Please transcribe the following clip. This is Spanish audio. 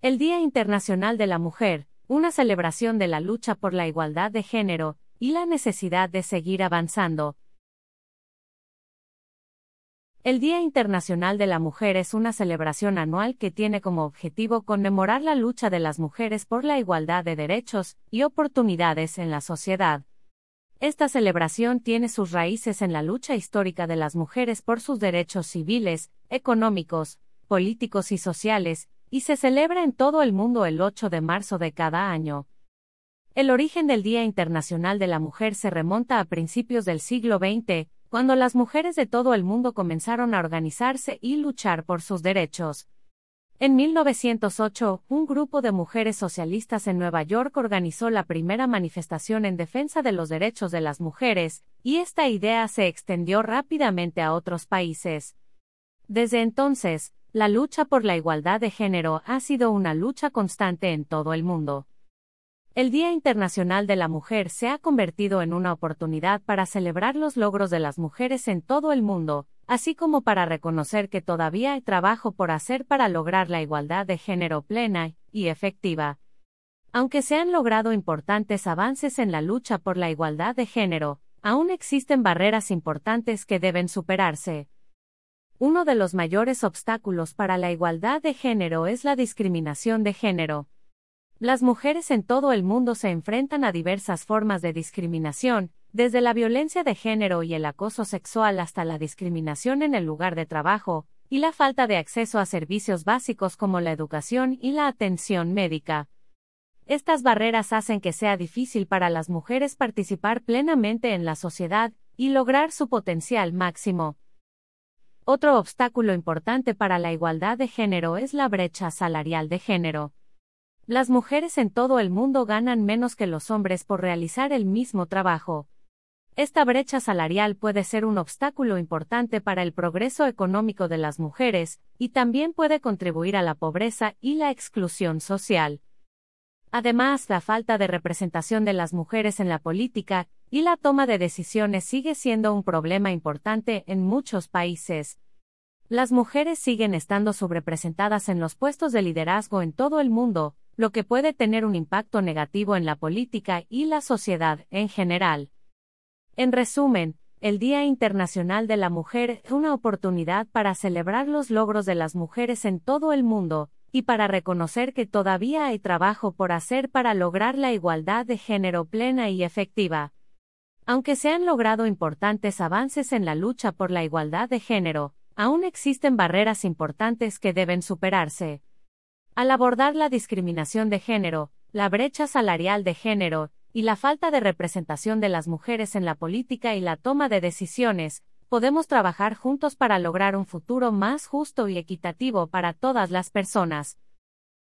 El Día Internacional de la Mujer, una celebración de la lucha por la igualdad de género, y la necesidad de seguir avanzando. El Día Internacional de la Mujer es una celebración anual que tiene como objetivo conmemorar la lucha de las mujeres por la igualdad de derechos y oportunidades en la sociedad. Esta celebración tiene sus raíces en la lucha histórica de las mujeres por sus derechos civiles, económicos, políticos y sociales, y se celebra en todo el mundo el 8 de marzo de cada año. El origen del Día Internacional de la Mujer se remonta a principios del siglo XX, cuando las mujeres de todo el mundo comenzaron a organizarse y luchar por sus derechos. En 1908, un grupo de mujeres socialistas en Nueva York organizó la primera manifestación en defensa de los derechos de las mujeres, y esta idea se extendió rápidamente a otros países. Desde entonces, la lucha por la igualdad de género ha sido una lucha constante en todo el mundo. El Día Internacional de la Mujer se ha convertido en una oportunidad para celebrar los logros de las mujeres en todo el mundo, así como para reconocer que todavía hay trabajo por hacer para lograr la igualdad de género plena y efectiva. Aunque se han logrado importantes avances en la lucha por la igualdad de género, aún existen barreras importantes que deben superarse. Uno de los mayores obstáculos para la igualdad de género es la discriminación de género. Las mujeres en todo el mundo se enfrentan a diversas formas de discriminación, desde la violencia de género y el acoso sexual hasta la discriminación en el lugar de trabajo, y la falta de acceso a servicios básicos como la educación y la atención médica. Estas barreras hacen que sea difícil para las mujeres participar plenamente en la sociedad y lograr su potencial máximo. Otro obstáculo importante para la igualdad de género es la brecha salarial de género. Las mujeres en todo el mundo ganan menos que los hombres por realizar el mismo trabajo. Esta brecha salarial puede ser un obstáculo importante para el progreso económico de las mujeres, y también puede contribuir a la pobreza y la exclusión social. Además, la falta de representación de las mujeres en la política y la toma de decisiones sigue siendo un problema importante en muchos países. Las mujeres siguen estando subrepresentadas en los puestos de liderazgo en todo el mundo, lo que puede tener un impacto negativo en la política y la sociedad en general. En resumen, el Día Internacional de la Mujer es una oportunidad para celebrar los logros de las mujeres en todo el mundo, y para reconocer que todavía hay trabajo por hacer para lograr la igualdad de género plena y efectiva. Aunque se han logrado importantes avances en la lucha por la igualdad de género, aún existen barreras importantes que deben superarse. Al abordar la discriminación de género, la brecha salarial de género, y la falta de representación de las mujeres en la política y la toma de decisiones, podemos trabajar juntos para lograr un futuro más justo y equitativo para todas las personas.